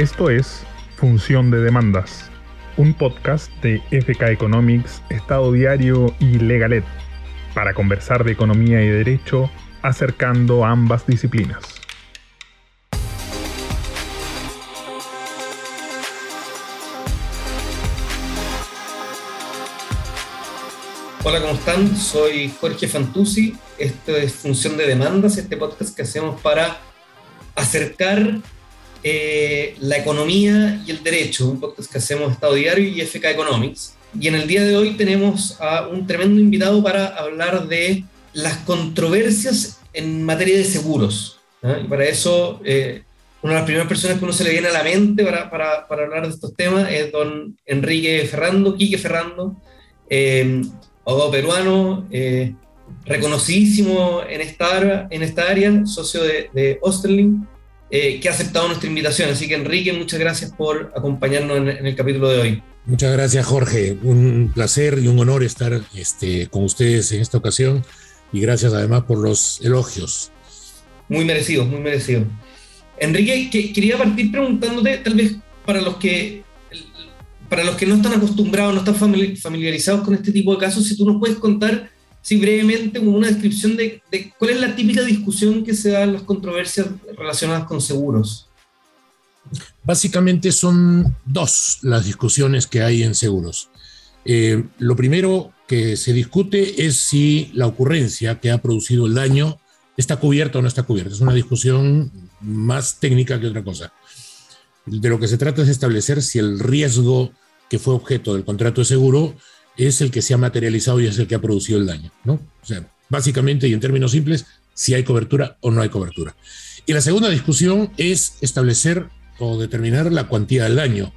Esto es Función de Demandas, un podcast de FK Economics, Estado Diario y Legalet, para conversar de economía y derecho acercando ambas disciplinas. Hola, ¿cómo están? Soy Jorge Fantuzzi. Esto es Función de Demandas, este podcast que hacemos para acercar eh, la economía y el derecho, un podcast que hacemos Estado Diario y FK Economics. Y en el día de hoy tenemos a un tremendo invitado para hablar de las controversias en materia de seguros. Y para eso, eh, una de las primeras personas que uno se le viene a la mente para, para, para hablar de estos temas es don Enrique Ferrando, Quique Ferrando, eh, abogado peruano, eh, reconocidísimo en esta, en esta área, socio de, de Osterling, eh, que ha aceptado nuestra invitación. Así que Enrique, muchas gracias por acompañarnos en, el capítulo de hoy. Muchas gracias Jorge, un placer y un honor estar este, con ustedes en esta ocasión y gracias además por los elogios. Muy merecido, muy merecido. Enrique, que, quería partir preguntándote, tal vez para los que para los que no están acostumbrados, no están familiarizados con este tipo de casos, si tú nos puedes contar sí, brevemente una descripción de, cuál es la típica discusión que se da en las controversias relacionadas con seguros. Básicamente son dos las discusiones que hay en seguros. Eh, lo primero que se discute es si la ocurrencia que ha producido el daño está cubierta o no está cubierta. Es una discusión más técnica que otra cosa. De lo que se trata es establecer si el riesgo que fue objeto del contrato de seguro es el que se ha materializado y es el que ha producido el daño, ¿no? O sea, básicamente y en términos simples, si hay cobertura o no hay cobertura. Y la segunda discusión es establecer o determinar la cuantía del daño.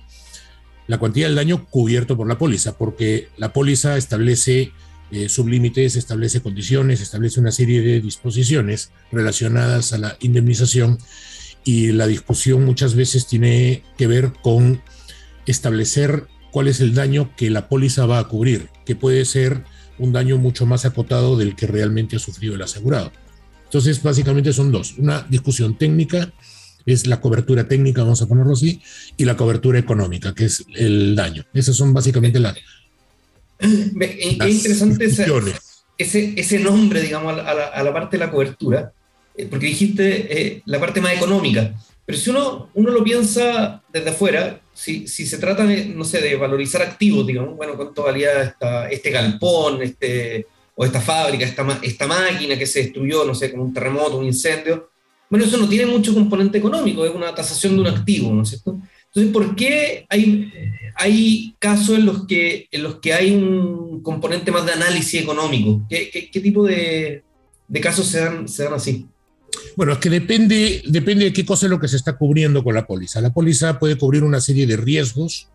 La cuantía del daño cubierto por la póliza, porque la póliza establece eh, sublímites, establece condiciones, establece una serie de disposiciones relacionadas a la indemnización y la discusión muchas veces tiene que ver con establecer cuál es el daño que la póliza va a cubrir, que puede ser un daño mucho más acotado del que realmente ha sufrido el asegurado. Entonces, básicamente son dos. Una discusión técnica, es la cobertura técnica, vamos a ponerlo así, y la cobertura económica, que es el daño. Esas son básicamente las... Qué interesante ese, ese, nombre, digamos, a la, parte de la cobertura, eh, porque dijiste eh, la parte más económica. Pero si uno, uno lo piensa desde afuera, si, si, se trata de, no sé, de valorizar activos, digamos, bueno, cuánto valía este galpón, este, o esta fábrica, esta, esta máquina que se destruyó, no sé, con un terremoto, un incendio, bueno, eso no tiene mucho componente económico, es una tasación de un activo, ¿no es cierto? Entonces, ¿por qué hay, hay casos en los, que, en los que hay un componente más de análisis económico? ¿Qué, qué, qué tipo de, de, casos se dan, se dan así? Bueno, es que depende, depende de qué cosa es lo que se está cubriendo con la póliza. La póliza puede cubrir una serie de riesgos.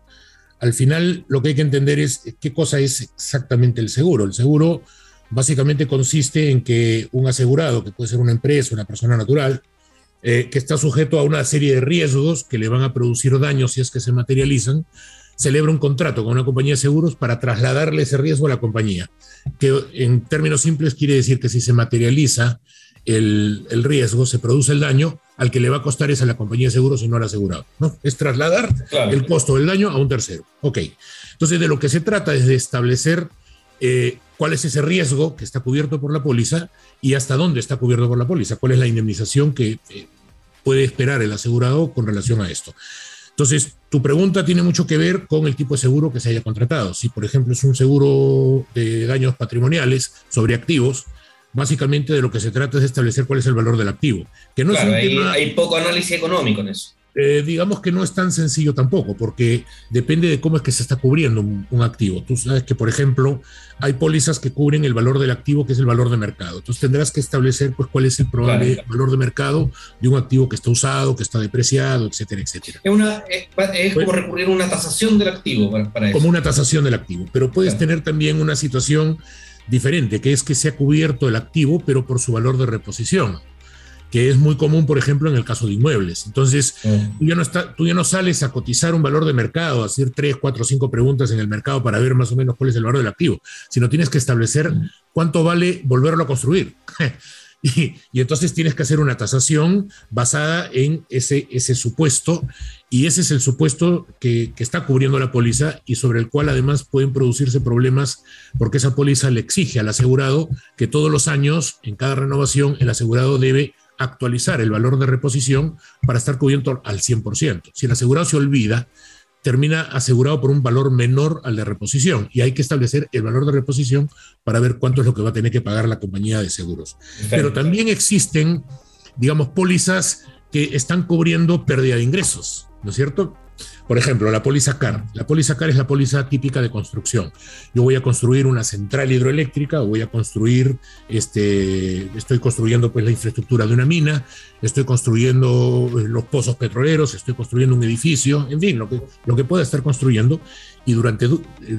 Al final, lo que hay que entender es qué cosa es exactamente el seguro. El seguro básicamente consiste en que un asegurado, que puede ser una empresa, una persona natural, eh, que está sujeto a una serie de riesgos que le van a producir daños si es que se materializan, celebra un contrato con una compañía de seguros para trasladarle ese riesgo a la compañía, que en términos simples quiere decir que si se materializa el, riesgo, se produce el daño, al que le va a costar es a la compañía de seguros y no al asegurado. ¿no? Es trasladar el costo del daño a un tercero. Ok. Entonces, de lo que se trata es de establecer eh, cuál es ese riesgo que está cubierto por la póliza y hasta dónde está cubierto por la póliza, cuál es la indemnización que eh, puede esperar el asegurado con relación a esto. Entonces, tu pregunta tiene mucho que ver con el tipo de seguro que se haya contratado. Si, por ejemplo, es un seguro de daños patrimoniales sobre activos, básicamente de lo que se trata es de establecer cuál es el valor del activo. Que no claro, hay, poco análisis económico en eso. Eh, digamos que no es tan sencillo tampoco, porque depende de cómo es que se está cubriendo un, activo. Tú sabes que, por ejemplo, hay pólizas que cubren el valor del activo, que es el valor de mercado. Entonces tendrás que establecer pues, cuál es el probable valor de mercado de un activo que está usado, que está depreciado, etcétera, etcétera. Es, una, es, como recurrir a una tasación del activo para, eso. Como una tasación del activo, pero puedes tener también una situación diferente, que es que se ha cubierto el activo, pero por su valor de reposición, que es muy común, por ejemplo, en el caso de inmuebles. Entonces, tú, ya no está, tú ya no sales a cotizar un valor de mercado, a hacer tres, cuatro, cinco preguntas en el mercado para ver más o menos cuál es el valor del activo, sino tienes que establecer cuánto vale volverlo a construir. Y, y, entonces tienes que hacer una tasación basada en ese, ese supuesto y ese es el supuesto que, que, está cubriendo la póliza y sobre el cual además pueden producirse problemas porque esa póliza le exige al asegurado que todos los años, en cada renovación, el asegurado debe actualizar el valor de reposición para estar cubierto al 100%. Si el asegurado se olvida, termina asegurado por un valor menor al de reposición y hay que establecer el valor de reposición para ver cuánto es lo que va a tener que pagar la compañía de seguros. Pero también existen, digamos, pólizas que están cubriendo pérdida de ingresos. ¿no es cierto? Por ejemplo, la póliza CAR. La póliza CAR es la póliza típica de construcción. Yo voy a construir una central hidroeléctrica voy a construir, este, estoy construyendo pues la infraestructura de una mina, estoy construyendo eh, los pozos petroleros, estoy construyendo un edificio, en fin, lo que, lo que pueda estar construyendo. Y durante, eh,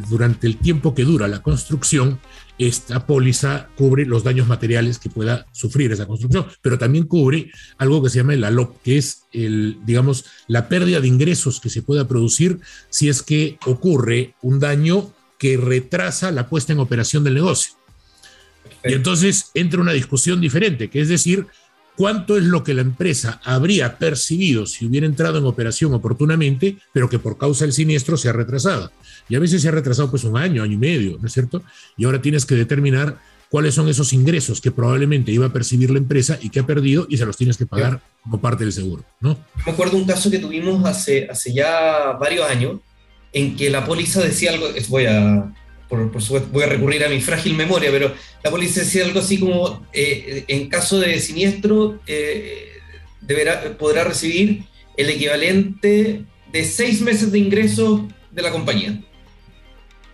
durante el tiempo que dura la construcción, esta póliza cubre los daños materiales que pueda sufrir esa construcción, pero también cubre algo que se llama el ALOP, que es el, digamos, la pérdida de ingresos que se pueda producir si es que ocurre un daño que retrasa la puesta en operación del negocio. Y entonces entra una discusión diferente, que es decir, cuánto es lo que la empresa habría percibido si hubiera entrado en operación oportunamente, pero que por causa del siniestro se ha retrasado. Y a veces se ha retrasado pues un año, año y medio, ¿no es cierto? Y ahora tienes que determinar cuáles son esos ingresos que probablemente iba a percibir la empresa y que ha perdido y se los tienes que pagar como parte del seguro, ¿no? Me acuerdo un caso que tuvimos hace, hace ya varios años en que la póliza decía algo, voy a, por, supuesto, voy a recurrir a mi frágil memoria, pero la póliza decía algo así como, eh, en caso de siniestro, eh, deberá, podrá recibir el equivalente de seis meses de ingresos de la compañía.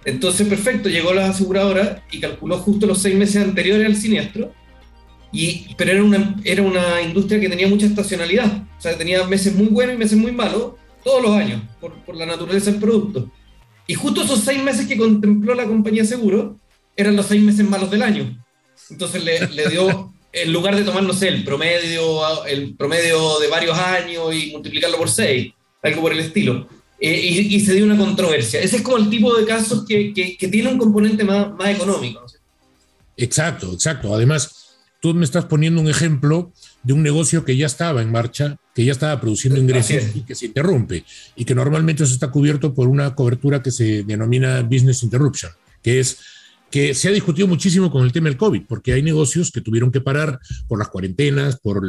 Entonces, perfecto, llegó la aseguradora y calculó justo los seis meses anteriores al siniestro, y, pero era una, era una industria que tenía mucha estacionalidad, o sea, tenía meses muy buenos y meses muy malos todos los años, por, por la naturaleza del producto. Y justo esos seis meses que contempló la compañía seguro eran los seis meses malos del año. Entonces le, le dio, en lugar de tomar, no sé, el promedio, el promedio de varios años y multiplicarlo por seis, algo por el estilo, eh, y, se dio una controversia. Ese es como el tipo de casos que, que, tiene un componente más, más económico. Exacto, exacto. Además, tú me estás poniendo un ejemplo de un negocio que ya estaba en marcha, que ya estaba produciendo ingresos y que se interrumpe, y que normalmente eso está cubierto por una cobertura que se denomina business interruption, que es que se ha discutido muchísimo con el tema del COVID, porque hay negocios que tuvieron que parar por las cuarentenas, por,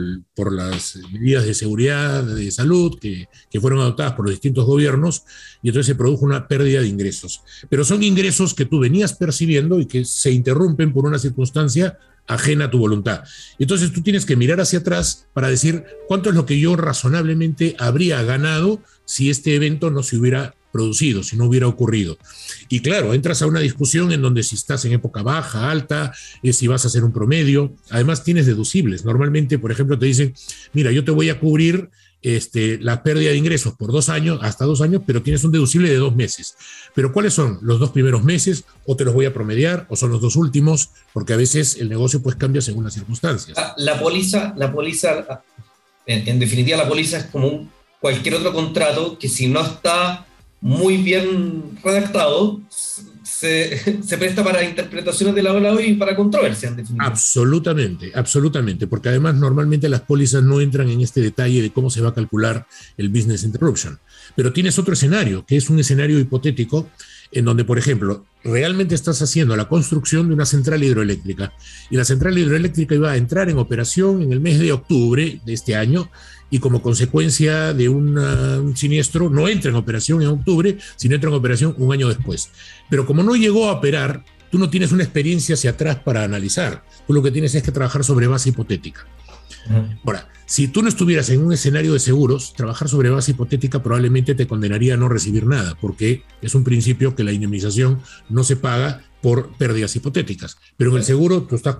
las medidas de seguridad, de salud que, que, fueron adoptadas por los distintos gobiernos, y entonces se produjo una pérdida de ingresos. Pero son ingresos que tú venías percibiendo y que se interrumpen por una circunstancia ajena a tu voluntad. Entonces tú tienes que mirar hacia atrás para decir cuánto es lo que yo razonablemente habría ganado si este evento no se hubiera producido, si no hubiera ocurrido. Y claro, entras a una discusión en donde si estás en época baja, alta, eh, si vas a hacer un promedio, además tienes deducibles. Normalmente, por ejemplo, te dicen, mira, yo te voy a cubrir este, la pérdida de ingresos por dos años, hasta dos años, pero tienes un deducible de dos meses. Pero ¿cuáles son los dos primeros meses? ¿O te los voy a promediar? ¿O son los dos últimos? Porque a veces el negocio pues cambia según las circunstancias. La, póliza, la póliza en, en, definitiva, la póliza es como cualquier otro contrato que si no está muy bien redactado, se, presta para interpretaciones de lado a lado y para controversia, en definitiva. Absolutamente, absolutamente, porque además normalmente las pólizas no entran en este detalle de cómo se va a calcular el business interruption. Pero tienes otro escenario, que es un escenario hipotético en donde, por ejemplo, realmente estás haciendo la construcción de una central hidroeléctrica y la central hidroeléctrica iba a entrar en operación en el mes de octubre de este año y como consecuencia de un siniestro no entra en operación en octubre, sino entra en operación un año después. Pero como no llegó a operar, tú no tienes una experiencia hacia atrás para analizar. Tú lo que tienes es que trabajar sobre base hipotética. Ahora, si tú no estuvieras en un escenario de seguros, trabajar sobre base hipotética probablemente te condenaría a no recibir nada, porque es un principio que la indemnización no se paga por pérdidas hipotéticas. Pero en el seguro, tú estás,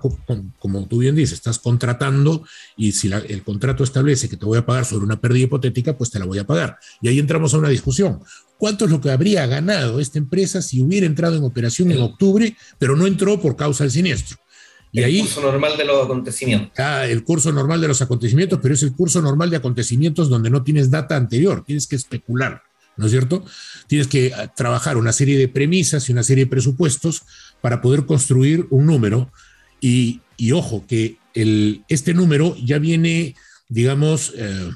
como tú bien dices, estás contratando y si el contrato establece que te voy a pagar sobre una pérdida hipotética, pues te la voy a pagar. Y ahí entramos a una discusión. ¿Cuánto es lo que habría ganado esta empresa si hubiera entrado en operación en octubre, pero no entró por causa del siniestro? Y el curso normal de los acontecimientos. Ah, el curso normal de los acontecimientos, pero es el curso normal de acontecimientos donde no tienes data anterior, tienes que especular, ¿no es cierto? Tienes que ah, trabajar una serie de premisas y una serie de presupuestos para poder construir un número. Y, ojo, que el, este número ya viene, digamos, eh,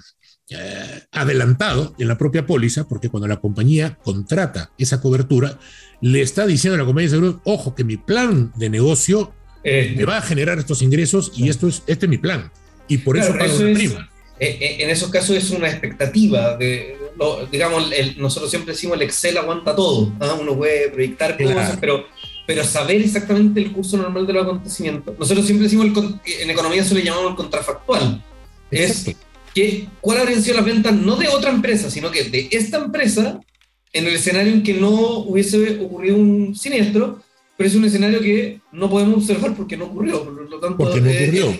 eh, adelantado en la propia póliza, porque cuando la compañía contrata esa cobertura, le está diciendo a la compañía de seguros, ojo, que mi plan de negocio eh, me va a generar estos ingresos y esto es, este es mi plan. Y por eso pago una prima. en esos casos es una expectativa de, digamos, nosotros siempre decimos el Excel aguanta todo, uno puede proyectar cosas, pero, pero saber exactamente el curso normal de los acontecimientos, nosotros siempre decimos, en economía se le llamamos el contrafactual, es que cuáles habrían sido las ventas no de otra empresa, sino que de esta empresa en el escenario en que no hubiese ocurrido un siniestro, pero es un escenario que no podemos observar porque no ocurrió, por lo tanto porque no ocurrió.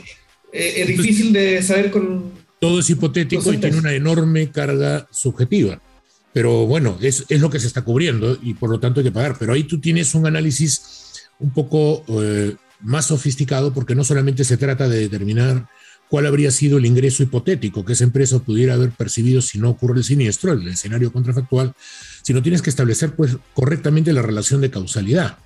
es difícil de saber con... Todo es hipotético y tiene una enorme carga subjetiva. Pero bueno, es, es, lo que se está cubriendo y por lo tanto hay que pagar. Pero ahí tú tienes un análisis un poco eh, más sofisticado porque no solamente se trata de determinar cuál habría sido el ingreso hipotético que esa empresa pudiera haber percibido si no ocurre el siniestro, el escenario contrafactual, sino tienes que establecer pues, correctamente la relación de causalidad.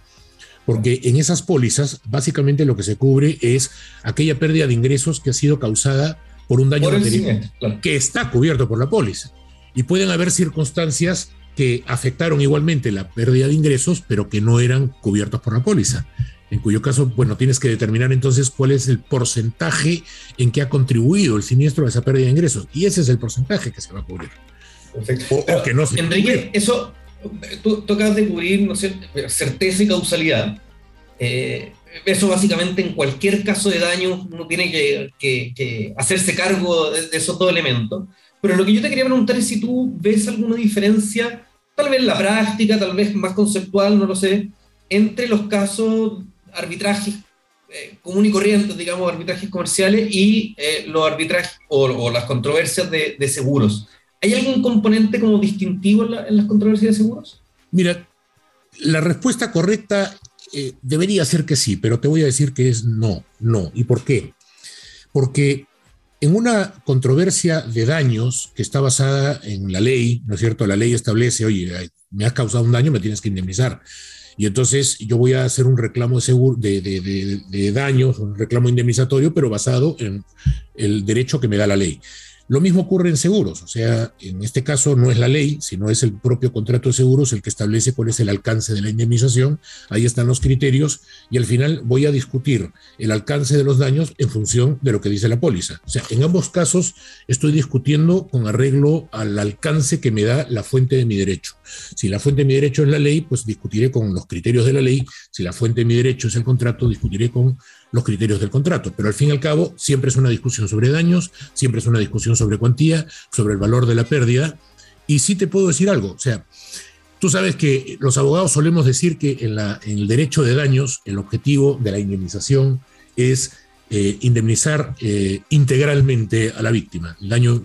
Porque en esas pólizas, básicamente lo que se cubre es aquella pérdida de ingresos que ha sido causada por un daño material que está cubierto por la póliza. Y pueden haber circunstancias que afectaron igualmente la pérdida de ingresos, pero que no eran cubiertos por la póliza en cuyo caso, bueno, tienes que determinar entonces cuál es el porcentaje en que ha contribuido el siniestro a esa pérdida de ingresos. Y ese es el porcentaje que se va a cubrir. Perfecto. O, que no se Enrique, eso, tú, tocas de cubrir, ¿no certeza y causalidad. Eh, eso básicamente en cualquier caso de daño uno tiene que, hacerse cargo de, de, esos dos elementos. Pero lo que yo te quería preguntar es si tú ves alguna diferencia, tal vez en la práctica, tal vez más conceptual, no lo sé, entre los casos arbitrajes eh, y corrientes, digamos, arbitrajes comerciales y eh, los arbitrajes o, las controversias de, seguros. ¿Hay algún componente como distintivo en, las controversias de seguros? Mira, la respuesta correcta eh, debería ser que sí, pero te voy a decir que es no, no. ¿Y por qué? Porque en una controversia de daños que está basada en la ley, ¿no es cierto? La ley establece, oye, me has causado un daño, me tienes que indemnizar y entonces yo voy a hacer un reclamo de, seguro, de, de, de, daños, un reclamo indemnizatorio, pero basado en el derecho que me da la ley. Lo mismo ocurre en seguros, o sea, en este caso no es la ley, sino es el propio contrato de seguros el que establece cuál es el alcance de la indemnización, ahí están los criterios y al final voy a discutir el alcance de los daños en función de lo que dice la póliza. O sea, en ambos casos estoy discutiendo con arreglo al alcance que me da la fuente de mi derecho. Si la fuente de mi derecho es la ley, pues discutiré con los criterios de la ley, si la fuente de mi derecho es el contrato, discutiré con los criterios del contrato. Pero al fin y al cabo, siempre es una discusión sobre daños, siempre es una discusión sobre cuantía, sobre el valor de la pérdida. Y sí te puedo decir algo, o sea, tú sabes que los abogados solemos decir que en, la, en el derecho de daños, el objetivo de la indemnización es eh, indemnizar eh, integralmente a la víctima, el daño,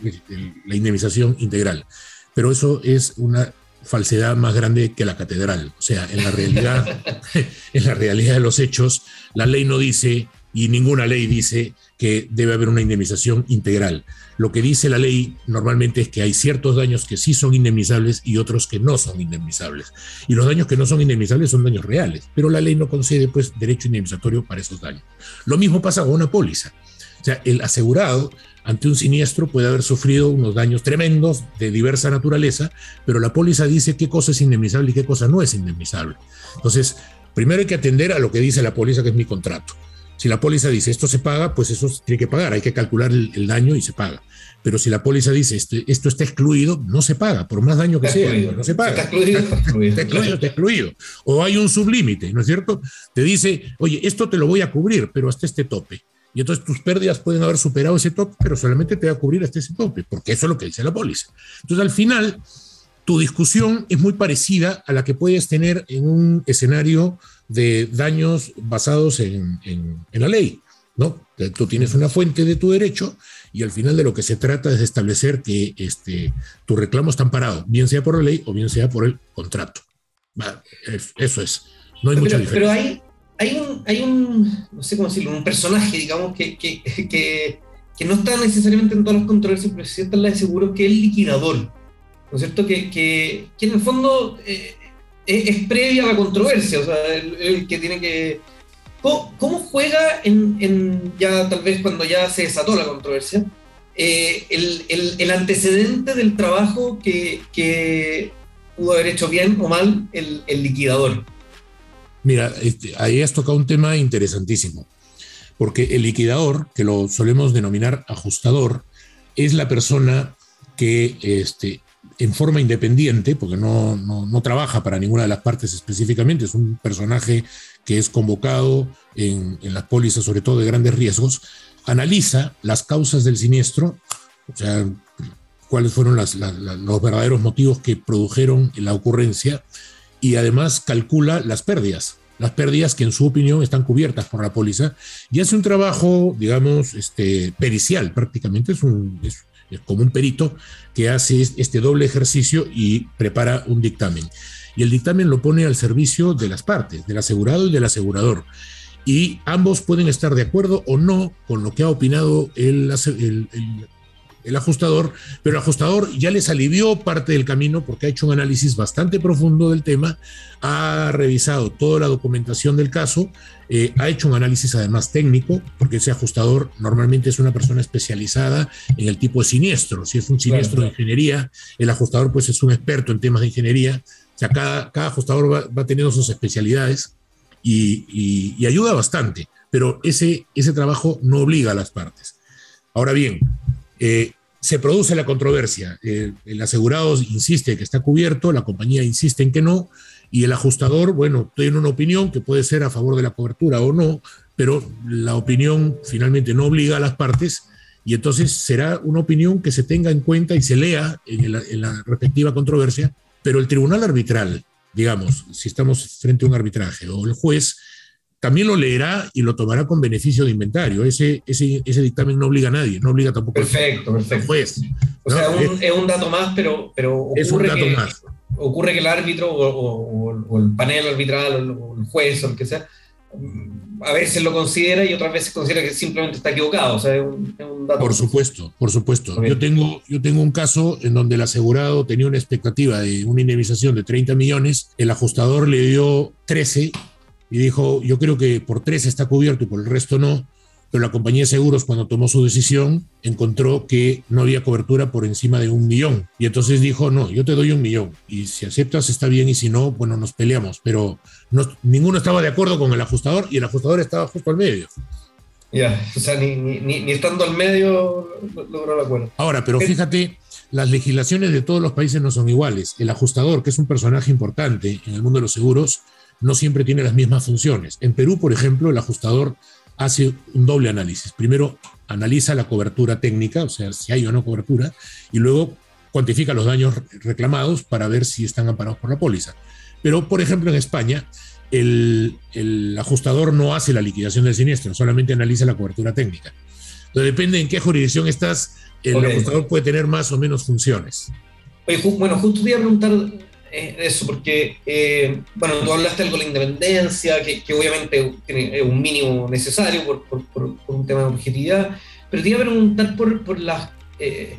la indemnización integral. Pero eso es una falsedad más grande que la catedral. O sea, en la realidad, en la realidad de los hechos, la ley no dice y ninguna ley dice que debe haber una indemnización integral. Lo que dice la ley normalmente es que hay ciertos daños que sí son indemnizables y otros que no son indemnizables. Y los daños que no son indemnizables son daños reales, pero la ley no concede pues derecho indemnizatorio para esos daños. Lo mismo pasa con una póliza. O sea, el asegurado ante un siniestro puede haber sufrido unos daños tremendos de diversa naturaleza, pero la póliza dice qué cosa es indemnizable y qué cosa no es indemnizable. Entonces, primero hay que atender a lo que dice la póliza, que es mi contrato. Si la póliza dice esto se paga, pues eso se tiene que pagar, hay que calcular el, daño y se paga. Pero si la póliza dice esto, esto, está excluido, no se paga, por más daño que sea, no se paga. Está excluido, está excluido, está excluido. O hay un sublímite, ¿no es cierto? Te dice, oye, esto te lo voy a cubrir, pero hasta este tope. Y entonces tus pérdidas pueden haber superado ese tope, pero solamente te va a cubrir hasta ese tope, porque eso es lo que dice la póliza. Entonces, al final, tu discusión es muy parecida a la que puedes tener en un escenario de daños basados en, la ley. ¿no? Tú tienes una fuente de tu derecho y al final de lo que se trata es de establecer que este, tu reclamo está amparado, bien sea por la ley o bien sea por el contrato. Eso es. No hay mucha diferencia. Pero hay, hay un, hay un, no sé cómo decirlo, un personaje, digamos, que, que, que, que no está necesariamente en todas las controversias, pero sí está en la de seguro, que es el liquidador, ¿no es cierto? Que, que, que en el fondo eh, es, previa a la controversia, o sea, el, que tiene que... ¿Cómo, juega en, en, ya tal vez cuando ya se desató la controversia? Eh, el, el, el, antecedente del trabajo que, pudo haber hecho bien o mal el, liquidador. Mira, este, ahí has tocado un tema interesantísimo, porque el liquidador, que lo solemos denominar ajustador, es la persona que este, en forma independiente, porque no, no, trabaja para ninguna de las partes específicamente, es un personaje que es convocado en, en las pólizas, sobre todo de grandes riesgos, analiza las causas del siniestro, o sea, cuáles fueron los verdaderos motivos que produjeron la ocurrencia, y además calcula las pérdidas, las pérdidas que en su opinión están cubiertas por la póliza, y hace un trabajo, digamos, este, pericial prácticamente, es, un, como un perito que hace este doble ejercicio y prepara un dictamen. Y el dictamen lo pone al servicio de las partes, del asegurado y del asegurador y ambos pueden estar de acuerdo o no con lo que ha opinado el, el, ajustador, pero el ajustador ya les alivió parte del camino porque ha hecho un análisis bastante profundo del tema, ha revisado toda la documentación del caso, eh, ha hecho un análisis además técnico, porque ese ajustador normalmente es una persona especializada en el tipo de siniestro. Si es un siniestro de ingeniería, el ajustador pues es un experto en temas de ingeniería. O sea, cada, cada ajustador va, va teniendo sus especialidades y, ayuda bastante, pero ese, ese trabajo no obliga a las partes. Ahora bien, eh, se produce la controversia. Eh, el asegurado insiste que está cubierto, la compañía insiste en que no, y el ajustador, bueno, tiene una opinión que puede ser a favor de la cobertura o no, pero la opinión finalmente no obliga a las partes y entonces será una opinión que se tenga en cuenta y se lea en la respectiva controversia, pero el tribunal arbitral digamos, si estamos frente a un arbitraje, o el juez también lo leerá y lo tomará con beneficio de inventario. Ese, ese, ese dictamen no obliga a nadie, no obliga tampoco perfecto, al juez. O sea, es, un dato más, pero, pero ocurre, es un dato que, más. ocurre que el árbitro o, o, el panel arbitral o el juez o el que sea a veces lo considera y otras veces considera que simplemente está equivocado. O sea, es un, dato. Por supuesto, por supuesto. Yo tengo, yo tengo un caso en donde el asegurado tenía una expectativa de una indemnización de 30 millones, el ajustador le dio 13 y dijo, yo creo que por 13 está cubierto y por el resto no pero la compañía de seguros cuando tomó su decisión encontró que no había cobertura por encima de un millón. Y entonces dijo, no, yo te doy un millón. Y si aceptas está bien y si no, bueno, nos peleamos. Pero no, ninguno estaba de acuerdo con el ajustador y el ajustador estaba justo al medio. Ya, o sea, ni, ni, ni, estando al medio logró el acuerdo. Ahora, pero fíjate, las legislaciones de todos los países no son iguales. El ajustador, que es un personaje importante en el mundo de los seguros, no siempre tiene las mismas funciones. En Perú, por ejemplo, el ajustador hace un doble análisis. Primero analiza la cobertura técnica, o sea, si hay o no cobertura, y luego cuantifica los daños reclamados para ver si están amparados por la póliza. Pero, por ejemplo, en España, el, ajustador no hace la liquidación del siniestro, solamente analiza la cobertura técnica. Entonces, depende en qué jurisdicción estás, el ajustador puede tener más o menos funciones. bueno, justo te iba a preguntar eso, porque, eh, bueno, tú hablaste algo de la independencia, que, obviamente tiene un mínimo necesario por, por, un tema de objetividad, pero te iba a preguntar por, por las... Eh,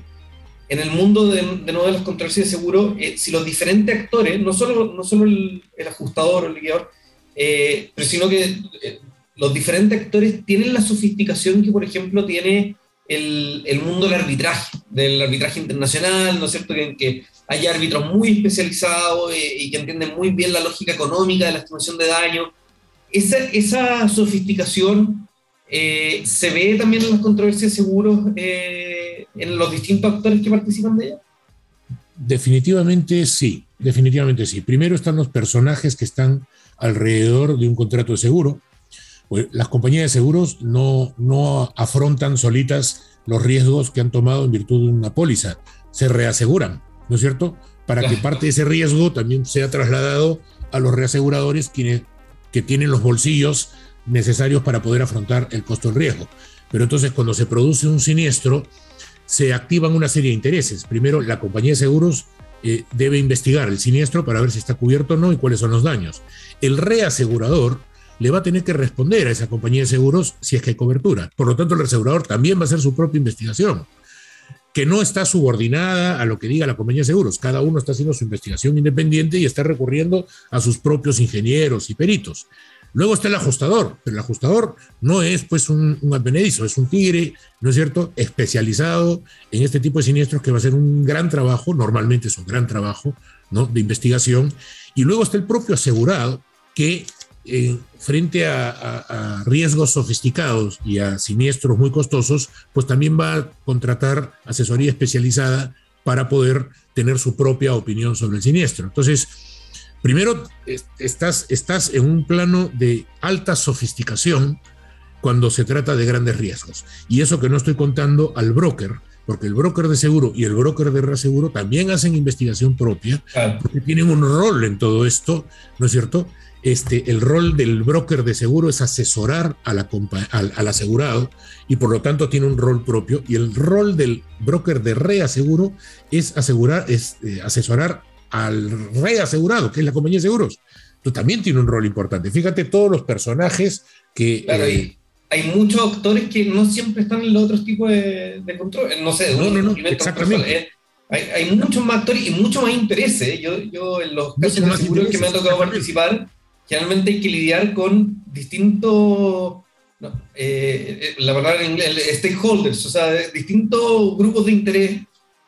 en el mundo de, de nuevo de las controversias de seguro, si los diferentes actores, no solo, no solo el, ajustador o el liquidador, pero sino que los diferentes actores tienen la sofisticación que, por ejemplo, tiene el, el, mundo del arbitraje, del arbitraje internacional, ¿no es cierto? Que, que hay árbitros muy especializados eh, y que entienden muy bien la lógica económica de la estimación de daño. Esa, esa sofisticación eh, se ve también en las controversias de seguros eh, en los distintos actores que participan de ella. Definitivamente sí, definitivamente sí. Primero están los personajes que están alrededor de un contrato de seguro. Pues las compañías de seguros no, no afrontan solitas los riesgos que han tomado en virtud de una póliza, se reaseguran. ¿No es cierto? Para que parte de ese riesgo también sea trasladado a los reaseguradores quienes, que tienen los bolsillos necesarios para poder afrontar el costo del riesgo. Pero entonces cuando se produce un siniestro, se activan una serie de intereses. Primero, la compañía de seguros eh, debe investigar el siniestro para ver si está cubierto o no y cuáles son los daños. El reasegurador le va a tener que responder a esa compañía de seguros si es que hay cobertura. Por lo tanto, el reasegurador también va a hacer su propia investigación que no está subordinada a lo que diga la compañía de seguros. Cada uno está haciendo su investigación independiente y está recurriendo a sus propios ingenieros y peritos. Luego está el ajustador, pero el ajustador no es pues un, un advenedizo, es un tigre, ¿no es cierto?, especializado en este tipo de siniestros que va a ser un gran trabajo, normalmente es un gran trabajo, ¿no?, de investigación. Y luego está el propio asegurado, que eh, frente a, a, riesgos sofisticados y a siniestros muy costosos, pues también va a contratar asesoría especializada para poder tener su propia opinión sobre el siniestro. Entonces, primero, estás, estás en un plano de alta sofisticación cuando se trata de grandes riesgos. Y eso que no estoy contando al broker, porque el broker de seguro y el broker de reaseguro también hacen investigación propia, porque tienen un rol en todo esto, ¿no es cierto? Este, el rol del broker de seguro es asesorar a la al, al, asegurado y por lo tanto tiene un rol propio. Y el rol del broker de reaseguro es asegurar es eh, asesorar al reasegurado que es la compañía de seguros. Entonces, también tiene un rol importante. Fíjate todos los personajes que claro, eh, hay, hay, muchos actores que no siempre están en los otros tipos de, de control no sé no, no, no, exactamente. eh, hay, hay, muchos más actores y mucho más intereses yo, yo en los casos de seguros que me ha tocado participar generalmente hay que lidiar con distintos, no, eh, la palabra en inglés, stakeholders, o sea, distintos grupos de interés,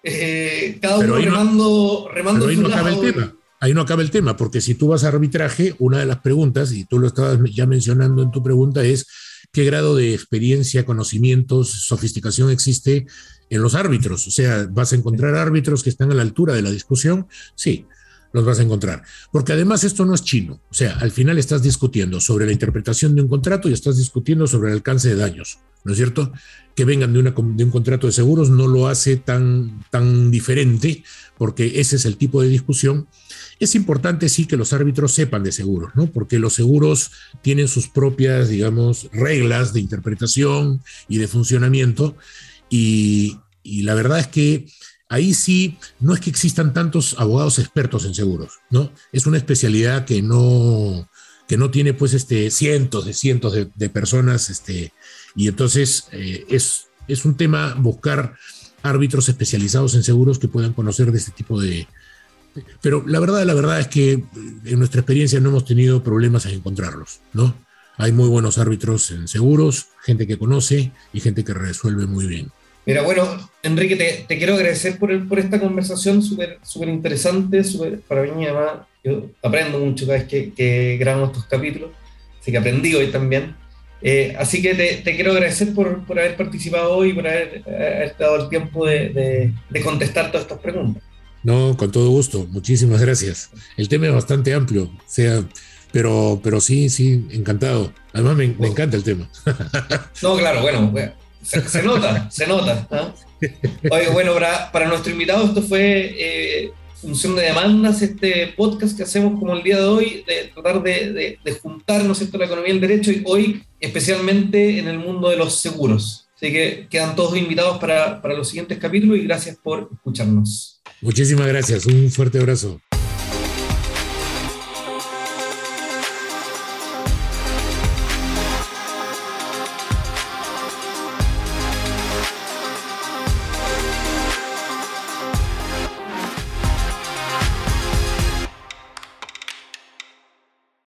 eh, cada uno remando, remando ahí no acaba el tema. Ahí no acaba el tema, porque si tú vas a arbitraje, una de las preguntas, y tú lo estabas ya mencionando en tu pregunta, es qué grado de experiencia, conocimientos, sofisticación existe en los árbitros. O sea, ¿vas a encontrar árbitros que están a la altura de la discusión? Sí los vas a encontrar. Porque además esto no es chino. O sea, al final estás discutiendo sobre la interpretación de un contrato y estás discutiendo sobre el alcance de daños. ¿No es cierto? Que vengan de, una, de un contrato de seguros no lo hace tan, tan diferente porque ese es el tipo de discusión. Es importante sí que los árbitros sepan de seguros, ¿no? Porque los seguros tienen sus propias, digamos, reglas de interpretación y de funcionamiento. Y, y la verdad es que ahí sí, no es que existan tantos abogados expertos en seguros, ¿no? Es una especialidad que no, que no tiene pues este, cientos de cientos de, personas, este, y entonces eh, es, es un tema buscar árbitros especializados en seguros que puedan conocer de este tipo de... Pero la verdad, la verdad es que en nuestra experiencia no hemos tenido problemas en encontrarlos, ¿no? Hay muy buenos árbitros en seguros, gente que conoce y gente que resuelve muy bien. Mira, bueno, Enrique, te, te quiero agradecer por, por esta conversación súper super interesante, super, para mí además, yo aprendo mucho cada vez que, que grabamos estos capítulos, así que aprendí hoy también. Eh, así que te, te, quiero agradecer por, por, haber participado hoy y por haber, haber dado el tiempo de, de, de, contestar todas estas preguntas. No, con todo gusto, muchísimas gracias. El tema es bastante amplio, o sea, pero, pero sí, sí, encantado. Además me, me encanta el tema. no, claro, bueno, se, nota, se nota. ¿no? Oye, bueno, para, nuestro invitado esto fue eh, Función de Demandas, este podcast que hacemos como el día de hoy, de tratar de, de, de juntar, ¿no la economía y el derecho, y hoy especialmente en el mundo de los seguros. Así que quedan todos invitados para, para los siguientes capítulos y gracias por escucharnos. Muchísimas gracias, un fuerte abrazo.